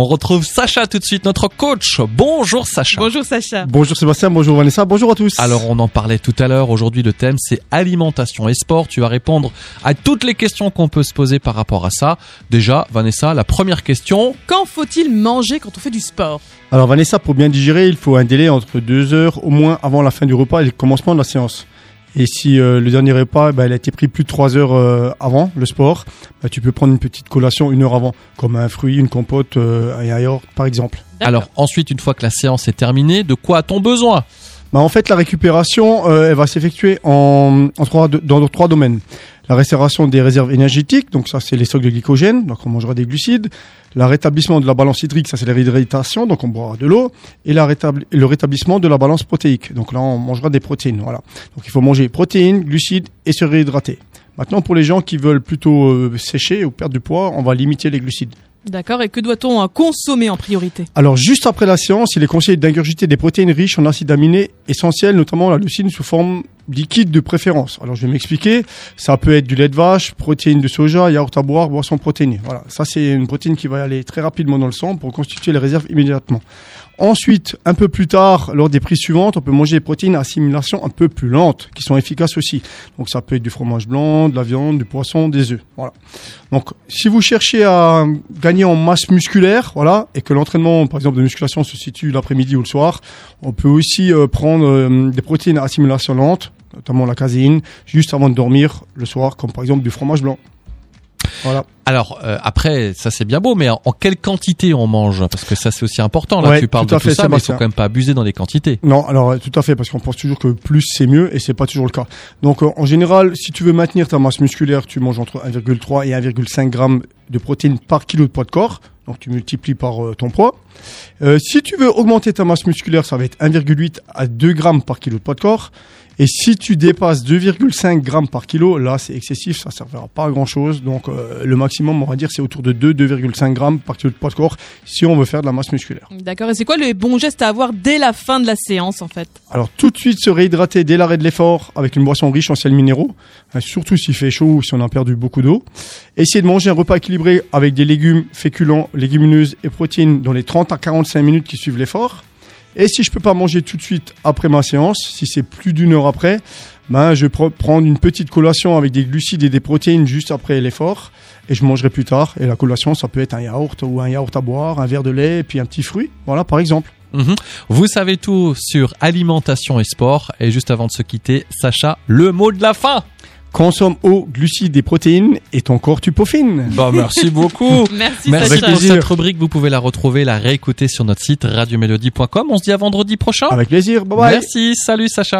On retrouve Sacha tout de suite, notre coach. Bonjour Sacha. Bonjour Sacha. Bonjour Sébastien, bonjour Vanessa, bonjour à tous. Alors on en parlait tout à l'heure, aujourd'hui le thème c'est alimentation et sport. Tu vas répondre à toutes les questions qu'on peut se poser par rapport à ça. Déjà, Vanessa, la première question. Quand faut-il manger quand on fait du sport? Alors Vanessa, pour bien digérer, il faut un délai entre deux heures au moins avant la fin du repas et le commencement de la séance. Et si euh, le dernier repas, bah, il a été pris plus de trois heures euh, avant le sport, bah, tu peux prendre une petite collation une heure avant, comme un fruit, une compote, euh, un yaourt par exemple. Alors ensuite, une fois que la séance est terminée, de quoi a-t-on besoin? Bah, en fait, la récupération, euh, elle va s'effectuer en, en trois, dans trois domaines. La restauration des réserves énergétiques, donc ça c'est les stocks de glycogène, donc on mangera des glucides. Le rétablissement de la balance hydrique, ça c'est la réhydratation, donc on boira de l'eau. Et la le rétablissement de la balance protéique, donc là on mangera des protéines. Voilà. Donc il faut manger protéines, glucides et se réhydrater. Maintenant pour les gens qui veulent plutôt euh, sécher ou perdre du poids, on va limiter les glucides. D'accord. Et que doit-on euh, consommer en priorité? Alors juste après la séance, il est conseillé d'ingurgiter des protéines riches en acides aminés essentiels, notamment la leucine sous forme liquide de préférence. Alors je vais m'expliquer. Ça peut être du lait de vache, protéines de soja, yaourt à boire, boisson protéinée. Voilà, ça c'est une protéine qui va aller très rapidement dans le sang pour constituer les réserves immédiatement. Ensuite, un peu plus tard, lors des prises suivantes, on peut manger des protéines à assimilation un peu plus lente, qui sont efficaces aussi. Donc ça peut être du fromage blanc, de la viande, du poisson, des œufs. Voilà. Donc, si vous cherchez à gagner en masse musculaire, voilà, et que l'entraînement, par exemple, de musculation se situe l'après-midi ou le soir, on peut aussi euh, prendre euh, des protéines à assimilation lente, notamment la caséine, juste avant de dormir le soir, comme par exemple du fromage blanc. Voilà. Alors euh, après, ça c'est bien beau, mais en, en quelle quantité on mange? Parce que ça c'est aussi important. Là, Ouais, tu parles tout de tout fait, ça, mais il faut quand même pas abuser dans les quantités. Non, alors tout à fait, parce qu'on pense toujours que plus c'est mieux, et c'est pas toujours le cas. Donc euh, en général, si tu veux maintenir ta masse musculaire, tu manges entre 1,3 et 1,5 grammes de protéines par kilo de poids de corps. Donc tu multiplies par euh, ton poids. Euh, si tu veux augmenter ta masse musculaire, ça va être 1,8 à 2 grammes par kilo de poids de corps. Et si tu dépasses 2,5 grammes par kilo, là c'est excessif, ça servira pas à grand chose. Donc euh, le maximum, on va dire, c'est autour de 2, 2,5 grammes par kilo de poids de corps si on veut faire de la masse musculaire. D'accord. Et c'est quoi les bons gestes à avoir dès la fin de la séance en fait? Alors tout de suite se réhydrater dès l'arrêt de l'effort avec une boisson riche en sels minéraux, hein, surtout s'il fait chaud ou si on a perdu beaucoup d'eau. Essayez de manger un repas équilibré avec des légumes, féculents, légumineuses et protéines dans les 30 à 45 minutes qui suivent l'effort. Et si je peux pas manger tout de suite après ma séance, si c'est plus d'une heure après, ben je vais pre- prendre une petite collation avec des glucides et des protéines juste après l'effort et je mangerai plus tard. Et la collation, ça peut être un yaourt ou un yaourt à boire, un verre de lait puis un petit fruit. Voilà, par exemple. Mhm. Vous savez tout sur alimentation et sport. Et juste avant de se quitter, Sacha, le mot de la fin. Consomme eau, glucides et protéines et ton corps tu peaufines. Bon, merci beaucoup. Merci, Merci pour cette rubrique. Vous pouvez la retrouver, la réécouter sur notre site radiomélodie.com. On se dit à vendredi prochain. Avec plaisir. Bye bye. Merci. Salut Sacha.